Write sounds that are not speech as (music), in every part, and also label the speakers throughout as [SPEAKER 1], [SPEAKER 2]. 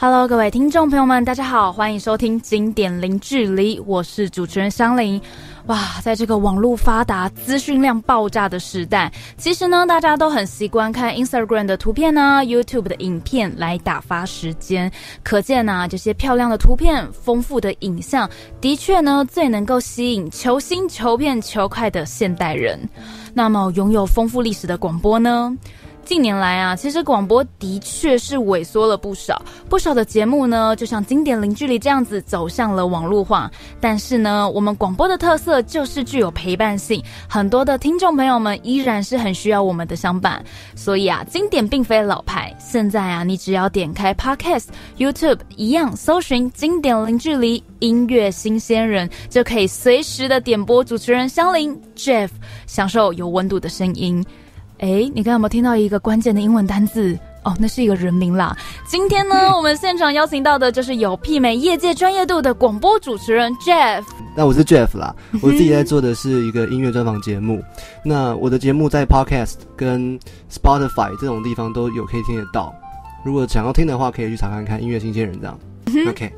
[SPEAKER 1] Hello，各位听众朋友们，大家好，欢迎收听《经典零距离》，我是主持人香菱。哇，在这个网络发达、资讯量爆炸的时代，其实呢，大家都很习惯看 Instagram 的图片呢，YouTube 的影片来打发时间。可见呢，这些漂亮的图片、丰富的影像，的确呢，最能够吸引求新、求变、求快的现代人。那么，拥有丰富历史的广播呢？近年来啊，其实广播的确是萎缩了不少，不少的节目呢，就像经典零距离这样子走向了网络化。但是呢，我们广播的特色就是具有陪伴性，很多的听众朋友们依然是很需要我们的相伴。所以啊，经典并非老牌，现在啊，你只要点开 Podcast、YouTube 一样，搜寻经典零距离音乐新鲜人，就可以随时的点播主持人香菱 Jeff，享受有温度的声音。哎，你刚有没有听到一个关键的英文单字？哦，那是一个人名啦。今天呢，我们现场邀请到的就是有媲美业界专业度的广播主持人 Jeff。
[SPEAKER 2] 那我是 Jeff 啦，(laughs) 我自己在做的是一个音乐专访节目。那我的节目在 Podcast 跟 Spotify 这种地方都有可以听得到。如果想要听的话，可以去查看看音乐新鲜人这样。OK。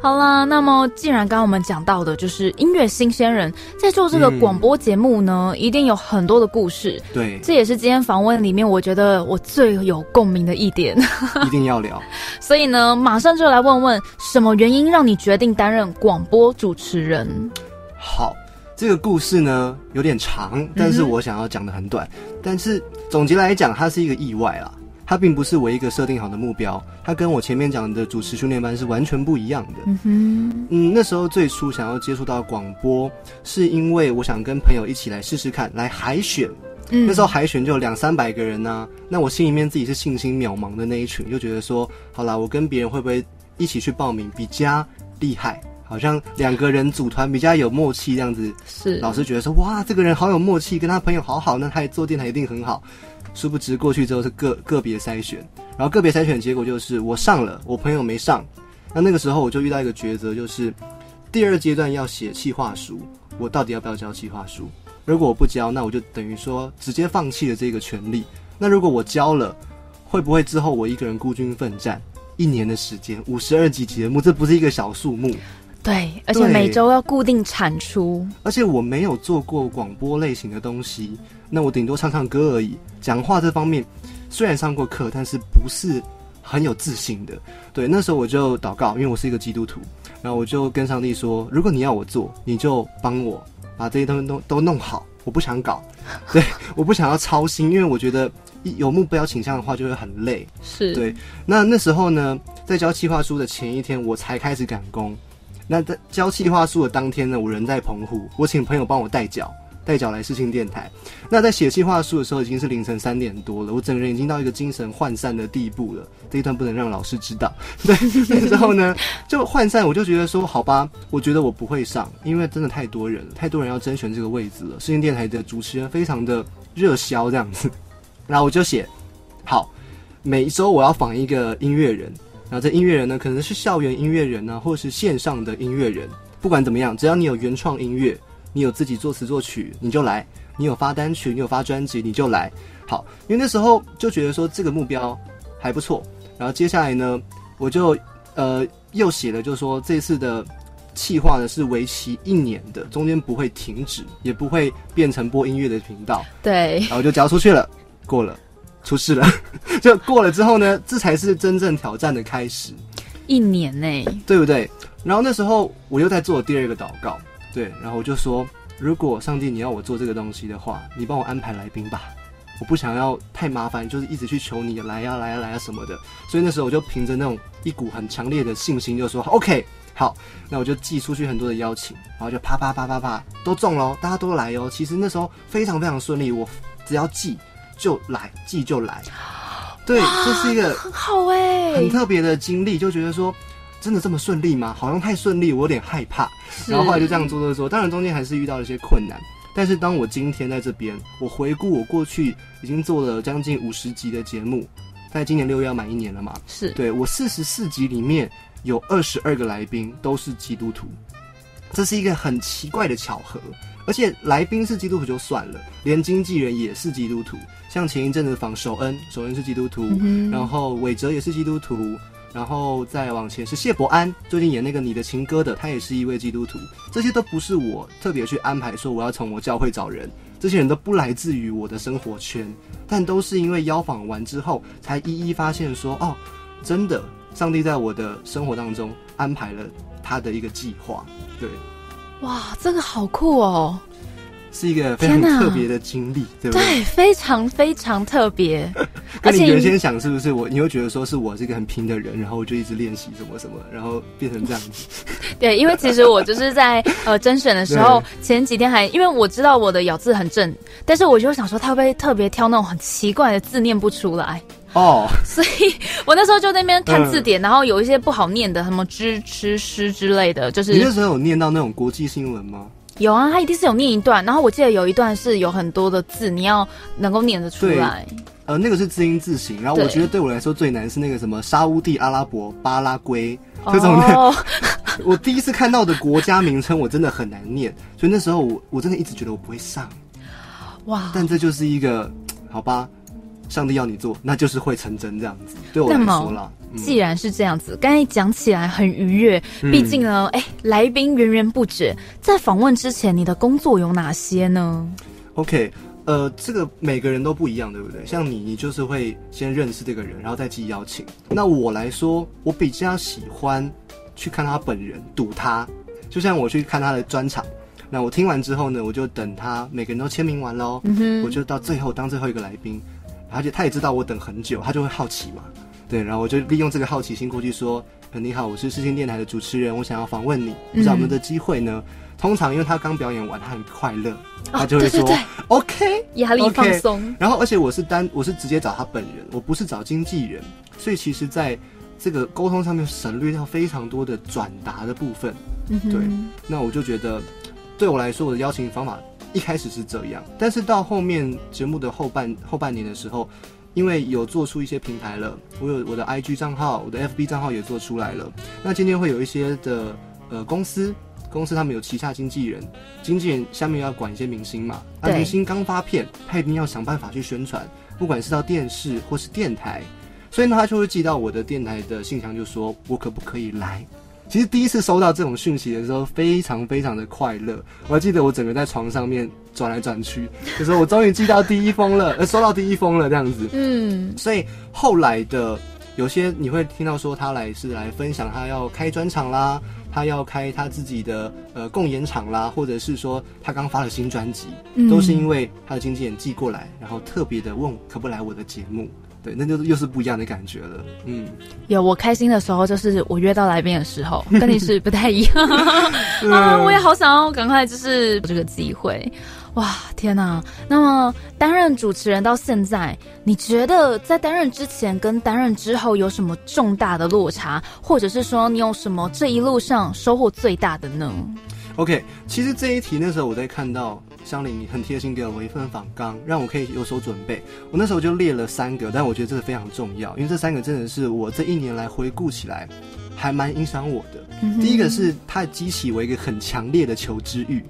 [SPEAKER 1] 好啦，那么既然刚刚我们讲到的就是音乐新鲜人在做这个广播节目呢，一定有很多的故事。
[SPEAKER 2] 对，
[SPEAKER 1] 这也是今天访问里面我觉得我最有共鸣的一点。(laughs)
[SPEAKER 2] 一定要聊。(laughs)
[SPEAKER 1] 所以呢，马上就来问问，什么原因让你决定担任广播主持人？
[SPEAKER 2] 好，这个故事呢有点长，但是我想要讲的很短。但是总结来讲，它是一个意外啦。它并不是我一个设定好的目标，它跟我前面讲的主持训练班是完全不一样的。嗯哼，嗯，那时候最初想要接触到广播，是因为我想跟朋友一起来试试看，来海选。嗯，那时候海选就有两三百个人呢，那我心里面自己是信心渺茫的那一群，就觉得说，好啦，我跟别人会不会一起去报名比较厉害？好像两个人组团比较有默契这样子。
[SPEAKER 1] 是，
[SPEAKER 2] 老师觉得说，哇，这个人好有默契，跟他朋友好好，那他做电台一定很好。殊不知过去之后是个个别筛选，然后个别筛选结果就是我上了，我朋友没上。那那个时候我就遇到一个抉择，就是第二阶段要写企划书，我到底要不要交企划书？如果我不交，那我就等于说直接放弃了这个权利。那如果我交了，会不会之后我一个人孤军奋战一年的时间，五十二集节目，这不是一个小数目。
[SPEAKER 1] 对，而且每周要固定产出，
[SPEAKER 2] 而且我没有做过广播类型的东西，那我顶多唱唱歌而已。讲话这方面虽然上过课，但是不是很有自信的。对，那时候我就祷告，因为我是一个基督徒，然后我就跟上帝说：如果你要我做，你就帮我把这些东西都都弄好。我不想搞，(laughs) 对，我不想要操心，因为我觉得有目标倾向的话就会很累。
[SPEAKER 1] 是
[SPEAKER 2] 对。那那时候呢，在交计划书的前一天，我才开始赶工。那在交计划书的当天呢，我人在澎湖，我请朋友帮我代脚，代脚来试听电台。那在写计划书的时候，已经是凌晨三点多了，我整个人已经到一个精神涣散的地步了。这一段不能让老师知道。(laughs) 对，那时候呢，就涣散，我就觉得说，好吧，我觉得我不会上，因为真的太多人了，太多人要甄选这个位置了。试听电台的主持人非常的热销这样子，(laughs) 然后我就写，好，每一周我要访一个音乐人。然后这音乐人呢，可能是校园音乐人呢，或是线上的音乐人。不管怎么样，只要你有原创音乐，你有自己作词作曲，你就来；你有发单曲，你有发专辑，你就来。好，因为那时候就觉得说这个目标还不错。然后接下来呢，我就呃又写了，就是说这次的企划呢是为期一年的，中间不会停止，也不会变成播音乐的频道。
[SPEAKER 1] 对，
[SPEAKER 2] 然后就交出去了，过了。出事了，(laughs) 就过了之后呢，这才是真正挑战的开始。
[SPEAKER 1] 一年内，
[SPEAKER 2] 对不对？然后那时候我又在做第二个祷告，对，然后我就说，如果上帝你要我做这个东西的话，你帮我安排来宾吧，我不想要太麻烦，就是一直去求你来呀来呀来呀什么的。所以那时候我就凭着那种一股很强烈的信心，就说 OK，好，那我就寄出去很多的邀请，然后就啪啪啪啪啪都中了，大家都来哦。其实那时候非常非常顺利，我只要寄。就来，寄就来，对，这是一个
[SPEAKER 1] 很好哎，
[SPEAKER 2] 很特别的经历，就觉得说，真的这么顺利吗？好像太顺利，我有点害怕。然后后来就这样做做做，当然中间还是遇到了一些困难。但是当我今天在这边，我回顾我过去已经做了将近五十集的节目，在今年六月要满一年了嘛？
[SPEAKER 1] 是
[SPEAKER 2] 对我四十四集里面有二十二个来宾都是基督徒，这是一个很奇怪的巧合。而且来宾是基督徒就算了，连经纪人也是基督徒。像前一阵子访首恩，首恩是基督徒，然后伟哲也是基督徒，然后再往前是谢伯安，最近演那个《你的情歌》的，他也是一位基督徒。这些都不是我特别去安排说我要从我教会找人，这些人都不来自于我的生活圈，但都是因为邀访完之后，才一一发现说，哦，真的，上帝在我的生活当中安排了他的一个计划。对，
[SPEAKER 1] 哇，这个好酷哦！
[SPEAKER 2] 是一个非常特别的经历，对不对？
[SPEAKER 1] 对，非常非常特别。(laughs)
[SPEAKER 2] 跟你原先想是不是我？你又觉得说是我是一个很拼的人，然后我就一直练习什么什么，然后变成这样子。(laughs)
[SPEAKER 1] 对，因为其实我就是在呃甄选的时候，(laughs) 前几天还因为我知道我的咬字很正，但是我就想说他会不会特别挑那种很奇怪的字念不出来哦，(laughs) 所以我那时候就那边看字典，然后有一些不好念的，什么知吃诗之类的，就是
[SPEAKER 2] 你那时候有念到那种国际新闻吗？
[SPEAKER 1] 有啊，他一定是有念一段，然后我记得有一段是有很多的字，你要能够念得出来。
[SPEAKER 2] 呃，那个是字音字形，然后我觉得对我来说最难是那个什么沙乌地阿拉伯、巴拉圭这种的。(laughs) 我第一次看到的国家名称，我真的很难念，所以那时候我我真的一直觉得我不会上。哇！但这就是一个好吧，上帝要你做，那就是会成真这样子。对我来说了。
[SPEAKER 1] 既然是这样子，刚才讲起来很愉悦。毕竟呢，哎，来宾源源不绝。在访问之前，你的工作有哪些呢
[SPEAKER 2] ？OK，呃，这个每个人都不一样，对不对？像你，你就是会先认识这个人，然后再寄邀请。那我来说，我比较喜欢去看他本人，堵他。就像我去看他的专场，那我听完之后呢，我就等他每个人都签名完喽，我就到最后当最后一个来宾，而且他也知道我等很久，他就会好奇嘛。对，然后我就利用这个好奇心过去说：“你好，我是世新电台的主持人，我想要访问你，不知道有没有机会呢？”通常因为他刚表演完，他很快乐，他就会说：“OK，
[SPEAKER 1] 压力放松。”
[SPEAKER 2] 然后，而且我是单，我是直接找他本人，我不是找经纪人，所以其实在这个沟通上面省略掉非常多的转达的部分。对，那我就觉得，对我来说，我的邀请方法一开始是这样，但是到后面节目的后半后半年的时候。因为有做出一些平台了，我有我的 IG 账号，我的 FB 账号也做出来了。那今天会有一些的呃公司，公司他们有旗下经纪人，经纪人下面要管一些明星嘛。那明星刚发片，他一定要想办法去宣传，不管是到电视或是电台，所以呢，他就会寄到我的电台的信箱，就说我可不可以来。其实第一次收到这种讯息的时候，非常非常的快乐。我还记得我整个在床上面转来转去，就说我终于寄到第一封了，(laughs) 呃，收到第一封了这样子。嗯，所以后来的有些你会听到说他来是来分享，他要开专场啦，他要开他自己的呃共演场啦，或者是说他刚发了新专辑，都是因为他的经纪人寄过来，然后特别的问可不来我的节目。对，那就又是不一样的感觉了。嗯，
[SPEAKER 1] 有我开心的时候，就是我约到来宾的时候，(laughs) 跟你是不太一样 (laughs) 啊。我也好想要赶快就是这个机会。哇，天哪！那么担任主持人到现在，你觉得在担任之前跟担任之后有什么重大的落差，或者是说你有什么这一路上收获最大的呢
[SPEAKER 2] ？OK，其实这一题那时候我在看到。香菱，你很贴心给了我一份访纲，让我可以有所准备。我那时候就列了三个，但我觉得这个非常重要，因为这三个真的是我这一年来回顾起来，还蛮影响我的。第一个是它激起我一个很强烈的求知欲。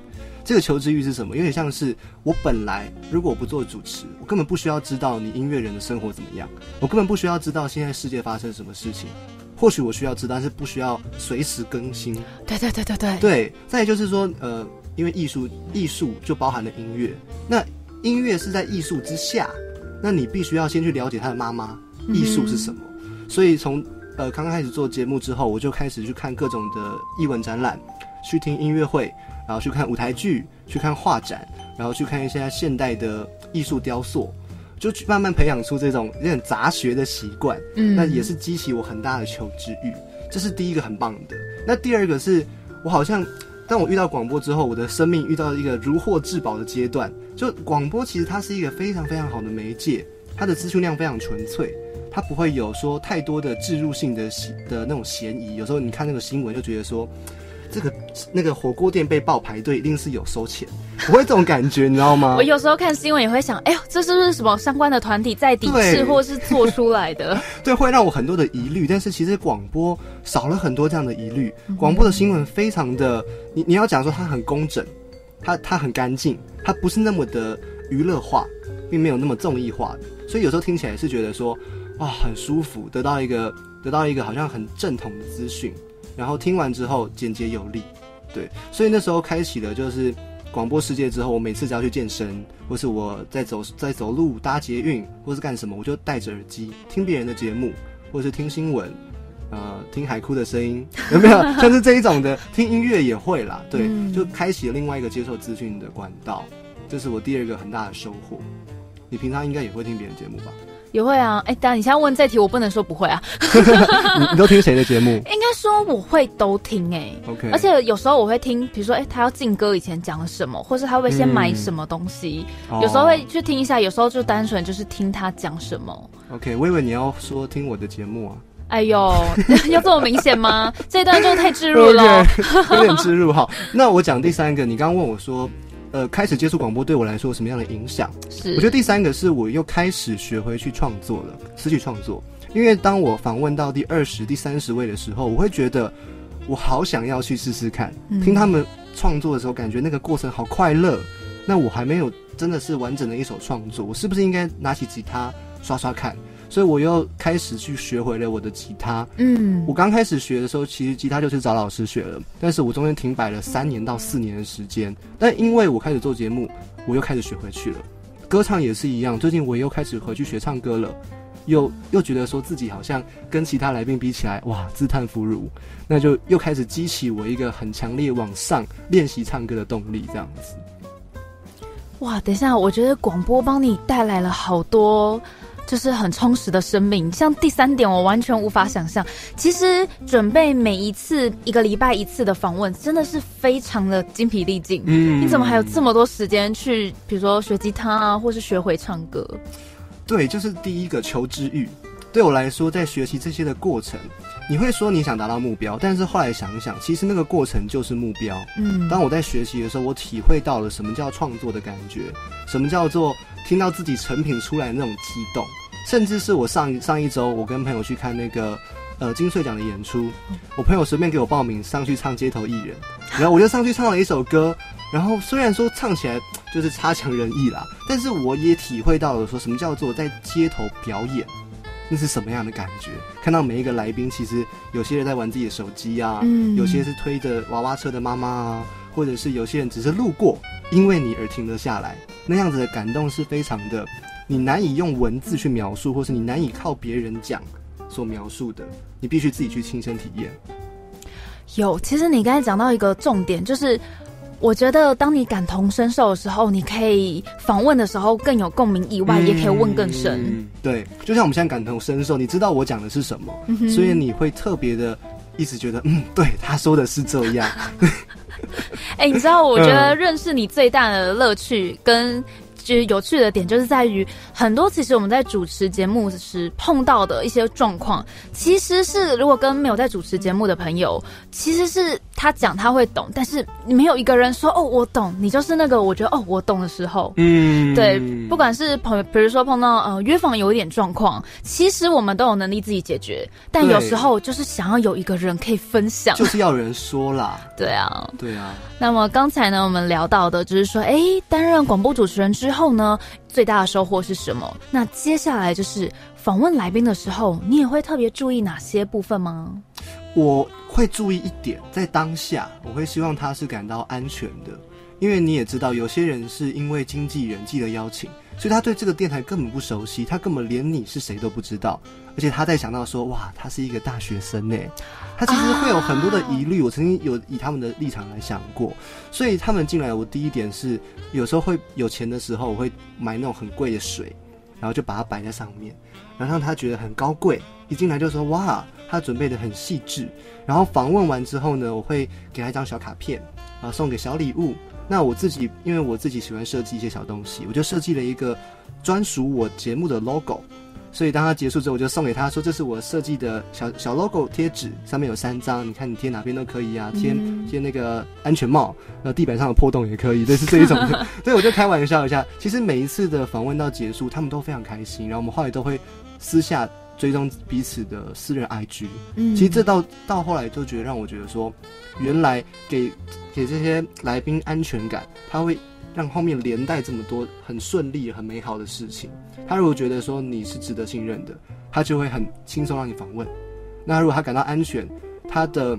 [SPEAKER 2] 这个求知欲是什么？有点像是我本来如果我不做主持，我根本不需要知道你音乐人的生活怎么样，我根本不需要知道现在世界发生什么事情。或许我需要知道，但是不需要随时更新。
[SPEAKER 1] 对对对对对。
[SPEAKER 2] 对，再就是说，呃。因为艺术，艺术就包含了音乐。那音乐是在艺术之下，那你必须要先去了解他的妈妈，艺术是什么。所以从呃刚刚开始做节目之后，我就开始去看各种的艺文展览，去听音乐会，然后去看舞台剧，去看画展，然后去看一些现代的艺术雕塑，就慢慢培养出这种有点杂学的习惯。嗯，那也是激起我很大的求知欲。这是第一个很棒的。那第二个是我好像。当我遇到广播之后，我的生命遇到了一个如获至宝的阶段。就广播其实它是一个非常非常好的媒介，它的资讯量非常纯粹，它不会有说太多的置入性的的那种嫌疑。有时候你看那个新闻就觉得说。这个那个火锅店被爆排队，一定是有收钱，不会这种感觉，你知道吗？(laughs)
[SPEAKER 1] 我有时候看新闻也会想，哎呦，这是不是什么相关的团体在抵制，或是做出来的？(laughs)
[SPEAKER 2] 对，会让我很多的疑虑。但是其实广播少了很多这样的疑虑，广播的新闻非常的，你你要讲说它很工整，它它很干净，它不是那么的娱乐化，并没有那么综艺化的，所以有时候听起来是觉得说，哇，很舒服，得到一个。得到一个好像很正统的资讯，然后听完之后简洁有力，对，所以那时候开启了就是广播世界之后，我每次只要去健身，或是我在走在走路搭捷运，或是干什么，我就戴着耳机听别人的节目，或是听新闻。呃，听海哭的声音 (laughs) 有没有？像是这一种的，听音乐也会啦。对，就开启了另外一个接受资讯的管道，这是我第二个很大的收获。你平常应该也会听别人节目吧？
[SPEAKER 1] 也会啊。哎，当然你现在问这题，我不能说不会啊。(laughs)
[SPEAKER 2] 你你都听谁的节目？应
[SPEAKER 1] 该说我会都听哎。
[SPEAKER 2] OK。
[SPEAKER 1] 而且有时候我会听，比如说哎，他要进歌以前讲了什么，或是他会先买什么东西，有时候会去听一下。有时候就单纯就是听他讲什么。
[SPEAKER 2] OK，我以为你要说听我的节目啊。
[SPEAKER 1] 哎呦，(laughs) 要这么明显吗？这段就太植入了，(laughs)
[SPEAKER 2] 有点植入哈。那我讲第三个，你刚刚问我说，呃，开始接触广播对我来说有什么样的影响？
[SPEAKER 1] 是，
[SPEAKER 2] 我觉得第三个是我又开始学会去创作了，词曲创作。因为当我访问到第二十、第三十位的时候，我会觉得我好想要去试试看，听他们创作的时候，感觉那个过程好快乐。那我还没有真的是完整的一首创作，我是不是应该拿起吉他刷刷看？所以我又开始去学回了我的吉他。
[SPEAKER 1] 嗯，
[SPEAKER 2] 我刚开始学的时候，其实吉他就是找老师学了，但是我中间停摆了三年到四年的时间。但因为我开始做节目，我又开始学回去了。歌唱也是一样，最近我又开始回去学唱歌了，又又觉得说自己好像跟其他来宾比起来，哇，自叹弗如，那就又开始激起我一个很强烈往上练习唱歌的动力，这样子。
[SPEAKER 1] 哇，等一下，我觉得广播帮你带来了好多。就是很充实的生命，像第三点，我完全无法想象。其实准备每一次一个礼拜一次的访问，真的是非常的精疲力尽。嗯，你怎么还有这么多时间去，比如说学吉他啊，或是学会唱歌？
[SPEAKER 2] 对，就是第一个求知欲。对我来说，在学习这些的过程，你会说你想达到目标，但是后来想一想，其实那个过程就是目标。
[SPEAKER 1] 嗯，
[SPEAKER 2] 当我在学习的时候，我体会到了什么叫创作的感觉，什么叫做。听到自己成品出来的那种激动，甚至是我上上一周，我跟朋友去看那个呃金穗奖的演出，我朋友随便给我报名上去唱街头艺人，然后我就上去唱了一首歌，然后虽然说唱起来就是差强人意啦，但是我也体会到了说什么叫做在街头表演，那是什么样的感觉？看到每一个来宾，其实有些人在玩自己的手机啊，有些是推着娃娃车的妈妈啊，或者是有些人只是路过，因为你而停了下来。那样子的感动是非常的，你难以用文字去描述，或是你难以靠别人讲所描述的，你必须自己去亲身体验。
[SPEAKER 1] 有，其实你刚才讲到一个重点，就是我觉得当你感同身受的时候，你可以访问的时候更有共鸣，以外也可以问更深。
[SPEAKER 2] 对，就像我们现在感同身受，你知道我讲的是什么，所以你会特别的一直觉得，嗯，对，他说的是这样。(laughs)
[SPEAKER 1] 哎，你知道，我觉得认识你最大的乐趣跟。就是有趣的点，就是在于很多其实我们在主持节目时碰到的一些状况，其实是如果跟没有在主持节目的朋友，其实是他讲他会懂，但是没有一个人说哦我懂，你就是那个我觉得哦我懂的时候，
[SPEAKER 2] 嗯，
[SPEAKER 1] 对，不管是朋友，比如说碰到呃约访有一点状况，其实我们都有能力自己解决，但有时候就是想要有一个人可以分享，
[SPEAKER 2] 就是要人说啦，
[SPEAKER 1] 对啊，
[SPEAKER 2] 对啊。
[SPEAKER 1] 那么刚才呢，我们聊到的就是说，哎，担任广播主持人之后呢，最大的收获是什么？那接下来就是访问来宾的时候，你也会特别注意哪些部分吗？
[SPEAKER 2] 我会注意一点，在当下，我会希望他是感到安全的，因为你也知道，有些人是因为经纪人寄的邀请，所以他对这个电台根本不熟悉，他根本连你是谁都不知道，而且他在想到说，哇，他是一个大学生呢，他其实会有很多的疑虑。我曾经有以他们的立场来想过，所以他们进来，我第一点是，有时候会有钱的时候，我会买那种很贵的水，然后就把它摆在上面，然后让他觉得很高贵。一进来就说哇，他准备的很细致。然后访问完之后呢，我会给他一张小卡片，啊，送给小礼物。那我自己因为我自己喜欢设计一些小东西，我就设计了一个专属我节目的 logo。所以当他结束之后，我就送给他说：“这是我设计的小小 logo 贴纸，上面有三张，你看你贴哪边都可以啊，贴贴那个安全帽，然后地板上的破洞也可以，这是这一种。(laughs) 所以我就开玩笑一下。其实每一次的访问到结束，他们都非常开心，然后我们后来都会私下。”追踪彼此的私人 IG，
[SPEAKER 1] 嗯，
[SPEAKER 2] 其实这到到后来就觉得让我觉得说，原来给给这些来宾安全感，他会让后面连带这么多很顺利、很美好的事情。他如果觉得说你是值得信任的，他就会很轻松让你访问。那如果他感到安全，他的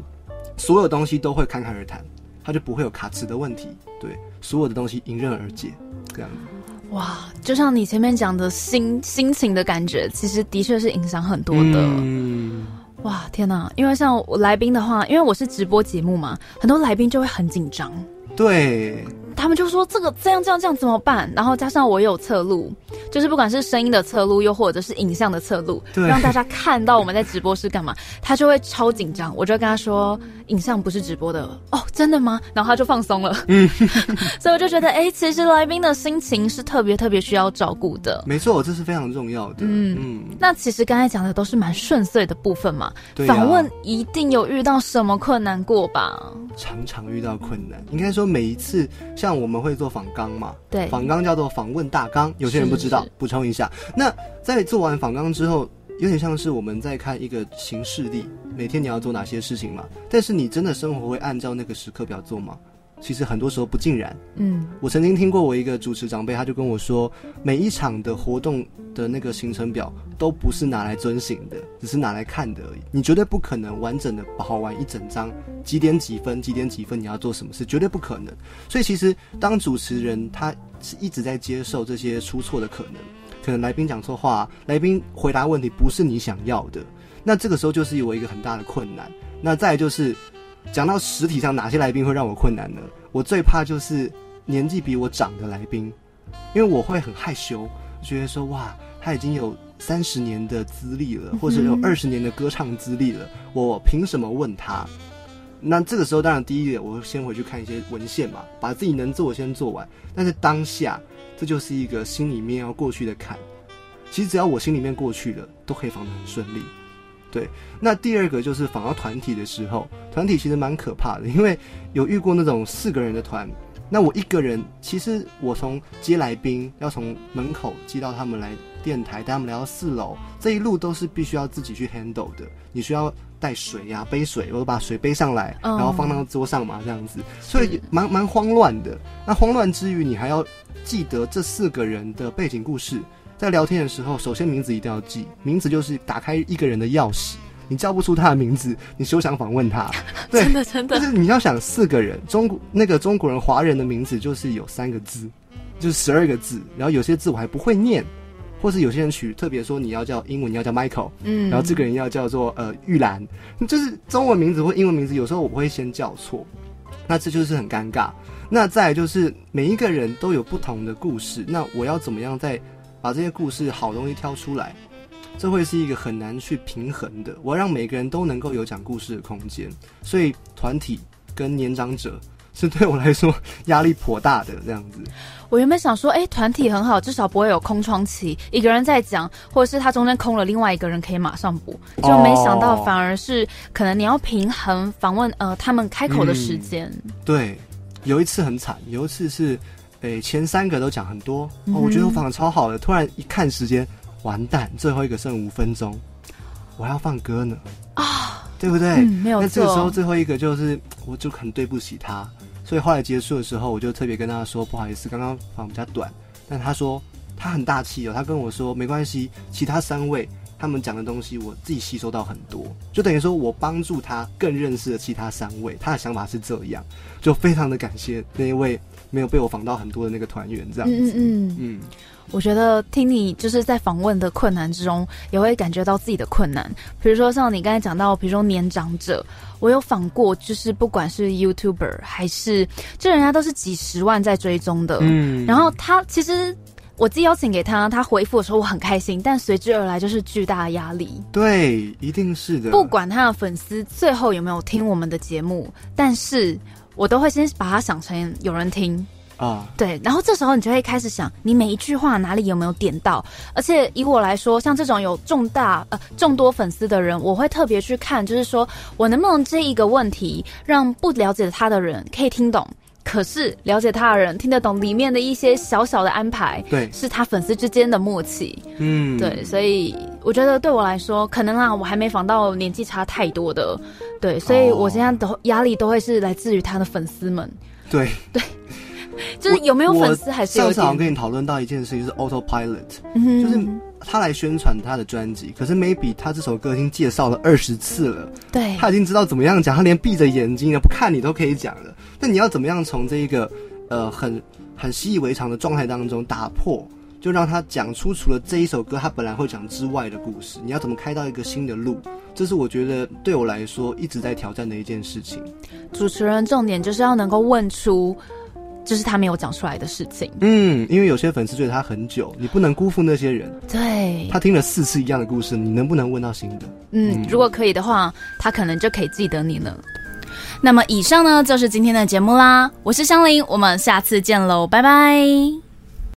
[SPEAKER 2] 所有东西都会侃侃而谈，他就不会有卡词的问题。对，所有的东西迎刃而解，这样子。
[SPEAKER 1] 哇，就像你前面讲的心心情的感觉，其实的确是影响很多的。
[SPEAKER 2] 嗯，
[SPEAKER 1] 哇，天哪！因为像我来宾的话，因为我是直播节目嘛，很多来宾就会很紧张。
[SPEAKER 2] 对，
[SPEAKER 1] 他们就说这个这样这样这样怎么办？然后加上我有侧录，就是不管是声音的侧录，又或者是影像的侧录，
[SPEAKER 2] 对
[SPEAKER 1] 让大家看到我们在直播是干嘛，他就会超紧张。我就跟他说，影像不是直播的哦，真的吗？然后他就放松了。嗯，(laughs) 所以我就觉得，哎、其实来宾的心情是特别特别需要照顾的。
[SPEAKER 2] 没错，这是非常重要的。
[SPEAKER 1] 嗯
[SPEAKER 2] 嗯，
[SPEAKER 1] 那其实刚才讲的都是蛮顺遂的部分嘛，
[SPEAKER 2] 对啊
[SPEAKER 1] 访问一定有遇到什么困难过吧？
[SPEAKER 2] 常常遇到困难，应该说每一次，像我们会做访纲嘛，
[SPEAKER 1] 对，
[SPEAKER 2] 访纲叫做访问大纲，有些人不知道，补充一下。那在做完访纲之后，有点像是我们在看一个行事历，每天你要做哪些事情嘛？但是你真的生活会按照那个时刻表做吗？其实很多时候不尽然。
[SPEAKER 1] 嗯，
[SPEAKER 2] 我曾经听过我一个主持长辈，他就跟我说，每一场的活动的那个行程表都不是拿来遵行的，只是拿来看的而已。你绝对不可能完整的跑完一整张，几点几分，几点几分你要做什么事，绝对不可能。所以其实当主持人，他是一直在接受这些出错的可能，可能来宾讲错话，来宾回答问题不是你想要的，那这个时候就是有一个很大的困难。那再来就是讲到实体上哪些来宾会让我困难呢？我最怕就是年纪比我长的来宾，因为我会很害羞，觉得说哇，他已经有三十年的资历了，或者有二十年的歌唱资历了，我凭什么问他？那这个时候，当然第一点，我会先回去看一些文献嘛，把自己能做的先做完。但是当下，这就是一个心里面要过去的坎。其实只要我心里面过去了，都可以防得很顺利。对，那第二个就是访到团体的时候，团体其实蛮可怕的，因为有遇过那种四个人的团，那我一个人，其实我从接来宾，要从门口接到他们来电台，带他们来到四楼，这一路都是必须要自己去 handle 的。你需要带水呀、背水，我把水背上来，
[SPEAKER 1] 嗯
[SPEAKER 2] 然后放到桌上嘛，这样子，所以蛮蛮慌乱的。那慌乱之余，你还要记得这四个人的背景故事。在聊天的时候，首先名字一定要记，名字就是打开一个人的钥匙。你叫不出他的名字，你休想访问他。(laughs) 对
[SPEAKER 1] 真的真的
[SPEAKER 2] 但，是你要想四个人，中国那个中国人华人的名字就是有三个字，就是十二个字，然后有些字我还不会念，或是有些人取特别说你要叫英文你要叫 Michael，
[SPEAKER 1] 嗯
[SPEAKER 2] 然后这个人要叫做呃玉兰，就是中文名字或英文名字，有时候我会先叫错，那这就是很尴尬。那再来就是每一个人都有不同的故事，那我要怎么样再把这些故事好东西挑出来？这会是一个很难去平衡的。我要让每个人都能够有讲故事的空间，所以团体跟年长者是对我来说压力颇大的这样子。
[SPEAKER 1] 我原本想说，哎、团体很好，至少不会有空窗期，一个人在讲，或者是他中间空了，另外一个人可以马上补。就没想到，
[SPEAKER 2] 哦
[SPEAKER 1] 反而是可能你要平衡访问呃他们开口的时间。
[SPEAKER 2] 对，有一次很惨，有一次是，诶、前三个都讲很多，
[SPEAKER 1] 嗯
[SPEAKER 2] 哦，我觉得我仿的超好的，突然一看时间，完蛋，最后一个剩五分钟，我还要放歌呢啊，对不对？
[SPEAKER 1] 嗯，没有
[SPEAKER 2] 那这个时候。最后一个就是，我就很对不起他，所以后来结束的时候，我就特别跟他说不好意思，刚刚仿比较短，但他说他很大气哦，他跟我说没关系，其他三位他们讲的东西我自己吸收到很多，就等于说我帮助他更认识了其他三位，他的想法是这样，就非常的感谢那一位没有被我访到很多的那个团员，这样子，
[SPEAKER 1] 嗯嗯嗯，
[SPEAKER 2] 嗯。
[SPEAKER 1] 我觉得听你就是在访问的困难之中，也会感觉到自己的困难。比如说像你刚才讲到，比如说年长者，我有访过，就是不管是 YouTuber 还是，就人家都是几十万在追踪的，
[SPEAKER 2] 嗯。
[SPEAKER 1] 然后他其实我自己邀请给他，他回复的时候我很开心，但随之而来就是巨大的压力。
[SPEAKER 2] 对，一定是的，
[SPEAKER 1] 不管他的粉丝最后有没有听我们的节目，但是我都会先把它想成有人听。
[SPEAKER 2] 啊，
[SPEAKER 1] 对，然后这时候你就会开始想，你每一句话哪里有没有点到？而且以我来说，像这种有重大呃众多粉丝的人，我会特别去看，就是说我能不能这一个问题让不了解他的人可以听懂，可是了解他的人听得懂里面的一些小小的安排，
[SPEAKER 2] 对，
[SPEAKER 1] 是他粉丝之间的默契。
[SPEAKER 2] 嗯，
[SPEAKER 1] 对，所以我觉得对我来说，可能啊，我还没访到年纪差太多的，对，所以我现在都压力都会是来自于他的粉丝们，
[SPEAKER 2] 对。对。(laughs)
[SPEAKER 1] 就是有没有粉丝还是有
[SPEAKER 2] 上次好像，跟你讨论到一件事情，就是 autopilot，
[SPEAKER 1] 嗯
[SPEAKER 2] 就是他来宣传他的专辑，可是 maybe 他这首歌已经介绍了二十次了，
[SPEAKER 1] 对，
[SPEAKER 2] 他已经知道怎么样讲，他连闭着眼睛的不看你都可以讲了。那你要怎么样从这一个呃很很习以为常的状态当中打破，就让他讲出除了这一首歌他本来会讲之外的故事？你要怎么开到一个新的路？这是我觉得对我来说一直在挑战的一件事情。
[SPEAKER 1] 主持人重点就是要能够问出。就是他没有讲出来的事情。
[SPEAKER 2] 嗯，因为有些粉丝追他很久，你不能辜负那些人。
[SPEAKER 1] 对，
[SPEAKER 2] 他听了四次一样的故事，你能不能问到新的？
[SPEAKER 1] 嗯，如果可以的话，他可能就可以记得你了。那么以上呢，就是今天的节目啦。我是香菱，我们下次见喽，拜拜。